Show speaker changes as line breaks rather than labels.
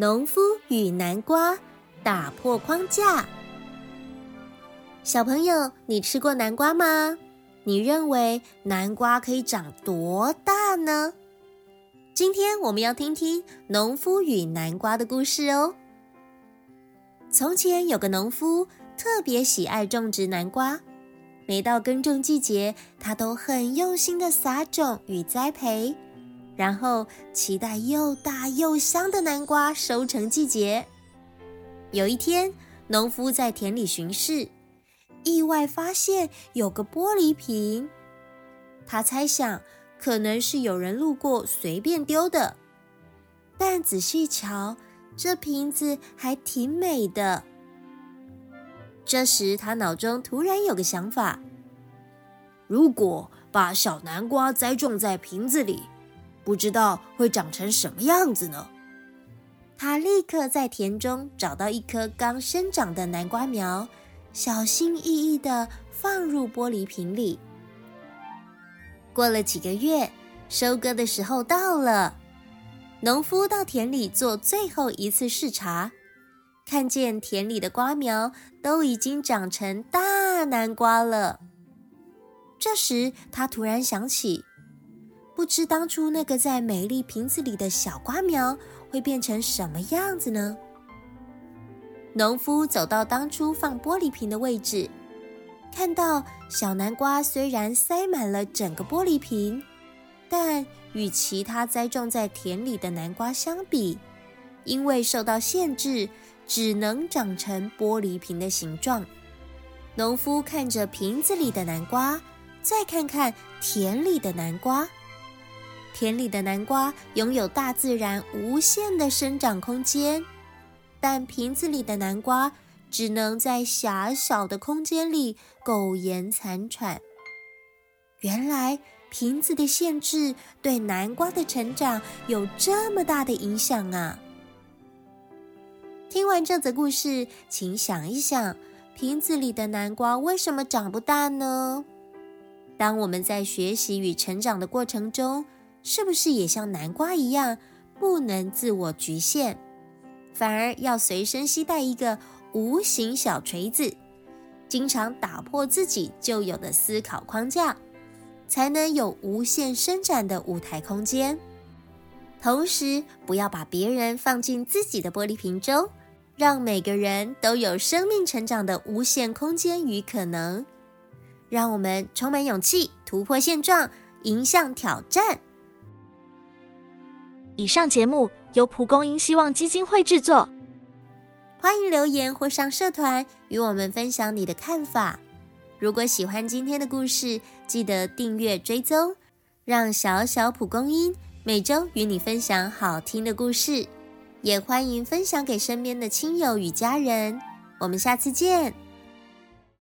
农夫与南瓜打破框架。小朋友，你吃过南瓜吗？你认为南瓜可以长多大呢？今天我们要听听农夫与南瓜的故事哦。从前有个农夫，特别喜爱种植南瓜。每到耕种季节，他都很用心的撒种与栽培。然后期待又大又香的南瓜收成季节。有一天，农夫在田里巡视，意外发现有个玻璃瓶。他猜想可能是有人路过随便丢的，但仔细瞧，这瓶子还挺美的。这时，他脑中突然有个想法：
如果把小南瓜栽种在瓶子里。不知道会长成什么样子呢？
他立刻在田中找到一棵刚生长的南瓜苗，小心翼翼地放入玻璃瓶里。过了几个月，收割的时候到了。农夫到田里做最后一次视察，看见田里的瓜苗都已经长成大南瓜了。这时，他突然想起。不知当初那个在美丽瓶子里的小瓜苗会变成什么样子呢？农夫走到当初放玻璃瓶的位置，看到小南瓜虽然塞满了整个玻璃瓶，但与其他栽种在田里的南瓜相比，因为受到限制，只能长成玻璃瓶的形状。农夫看着瓶子里的南瓜，再看看田里的南瓜。田里的南瓜拥有大自然无限的生长空间，但瓶子里的南瓜只能在狭小的空间里苟延残喘。原来瓶子的限制对南瓜的成长有这么大的影响啊！听完这则故事，请想一想，瓶子里的南瓜为什么长不大呢？当我们在学习与成长的过程中，是不是也像南瓜一样，不能自我局限，反而要随身携带一个无形小锤子，经常打破自己旧有的思考框架，才能有无限伸展的舞台空间。同时，不要把别人放进自己的玻璃瓶中，让每个人都有生命成长的无限空间与可能。让我们充满勇气，突破现状，迎向挑战。
以上节目由蒲公英希望基金会制作。
欢迎留言或上社团与我们分享你的看法。如果喜欢今天的故事，记得订阅追踪，让小小蒲公英每周与你分享好听的故事。也欢迎分享给身边的亲友与家人。我们下次见。